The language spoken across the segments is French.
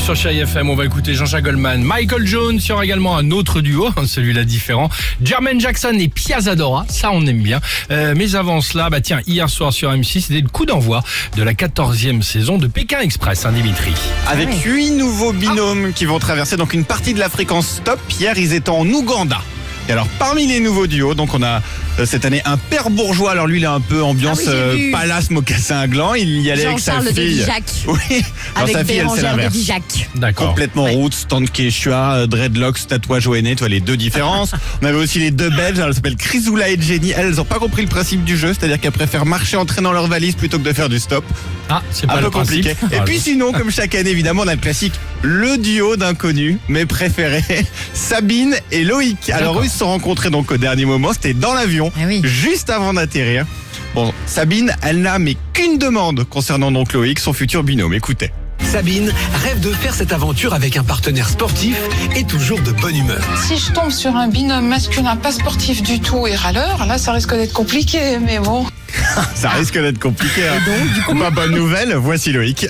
sur Chai FM. On va écouter Jean-Jacques Goldman. Michael Jones, il y aura également un autre duo, celui-là différent. Jermaine Jackson et Piazzadora, ça on aime bien. Euh, mais avant cela, bah tiens, hier soir sur M6, c'était le coup d'envoi de la 14e saison de Pékin Express, hein, Dimitri. Avec huit nouveaux binômes qui vont traverser donc une partie de la fréquence stop. Hier, ils étaient en Ouganda. Et alors, parmi les nouveaux duos, donc on a cette année un père bourgeois. Alors lui, il est un peu ambiance Ah oui, euh, palace mocassin à gland. Il y allait avec sa fille. Oui. Alors Avec sa fille, elle c'est l'inverse. D'accord. Complètement roots, stand quechua, euh, dreadlocks, tatouage au nez, tu vois les deux différences. On avait aussi les deux belges, elles s'appellent Chrysoula et Jenny. Elles, elles ont pas compris le principe du jeu, c'est-à-dire qu'elles préfèrent marcher en traînant leur valise plutôt que de faire du stop. Ah, c'est pas un le peu principe. compliqué. Et Ah, puis sinon, comme chaque année, évidemment, on a le classique, le duo d'inconnus, mes préférés, Sabine et Loïc. Alors eux, ils se sont rencontrés donc au dernier moment, c'était dans l'avion, Ah oui. juste avant d'atterrir. Bon, Sabine, elle n'a mais qu'une demande concernant donc Loïc, son futur binôme. Écoutez. Sabine rêve de faire cette aventure avec un partenaire sportif et toujours de bonne humeur. Si je tombe sur un binôme masculin pas sportif du tout et râleur, là ça risque d'être compliqué, mais bon. Ça risque d'être compliqué. hein. Pas bonne nouvelle, voici Loïc.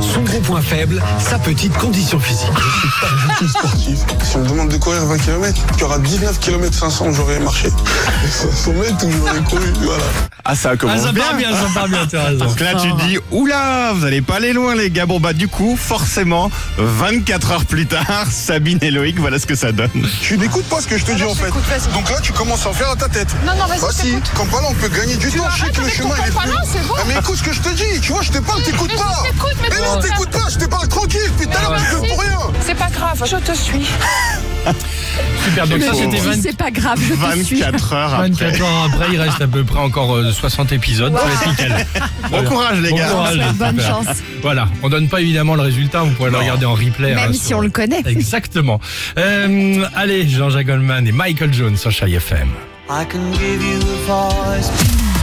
Son gros point faible, sa petite condition physique. tout sportif. Si on me demande de courir 20 km, il y aura 19 km 500, j'aurais marché. 500 mètres où j'aurais couru, voilà. Ah, ça Ah, commence ça bien. part bien, ça part bien, tu as raison. Donc là, tu te dis, oula, vous allez pas aller loin, les gars. Bon, bah, du coup, forcément, 24 heures plus tard, Sabine et Loïc, voilà ce que ça donne. Tu n'écoutes pas ce que je te dis Alors, en je fait. Donc là, tu commences à en faire à ta tête. Non, non, vas-y, Bah je comme pas là, on peut gagner du temps. Je sais arrêtes que le chemin est plus- c'est bon. Ah, mais écoute ce que je te dis, tu vois, je te parle, t'écoutes pas. t'écoute, mais non, t'écoutes pas, je te parle tranquille, depuis tout à l'heure, tu fais pour rien. C'est pas grave, je te suis. Super, donc ça c'était Si 20 c'est pas grave, je te suis. 24 heures après. 24 heures après, il reste à peu près encore euh, 60 épisodes. Ça va être nickel. Bon courage, les Bon gars. courage, Bonne super. chance. Voilà, on donne pas évidemment le résultat, vous pourrez le regarder en replay. hein, Même sur- si on le connaît. Exactement. Euh, allez, Jean-Jacques Goldman et Michael Jones sur Chai FM. I can give you a voice. Alex et Sophie.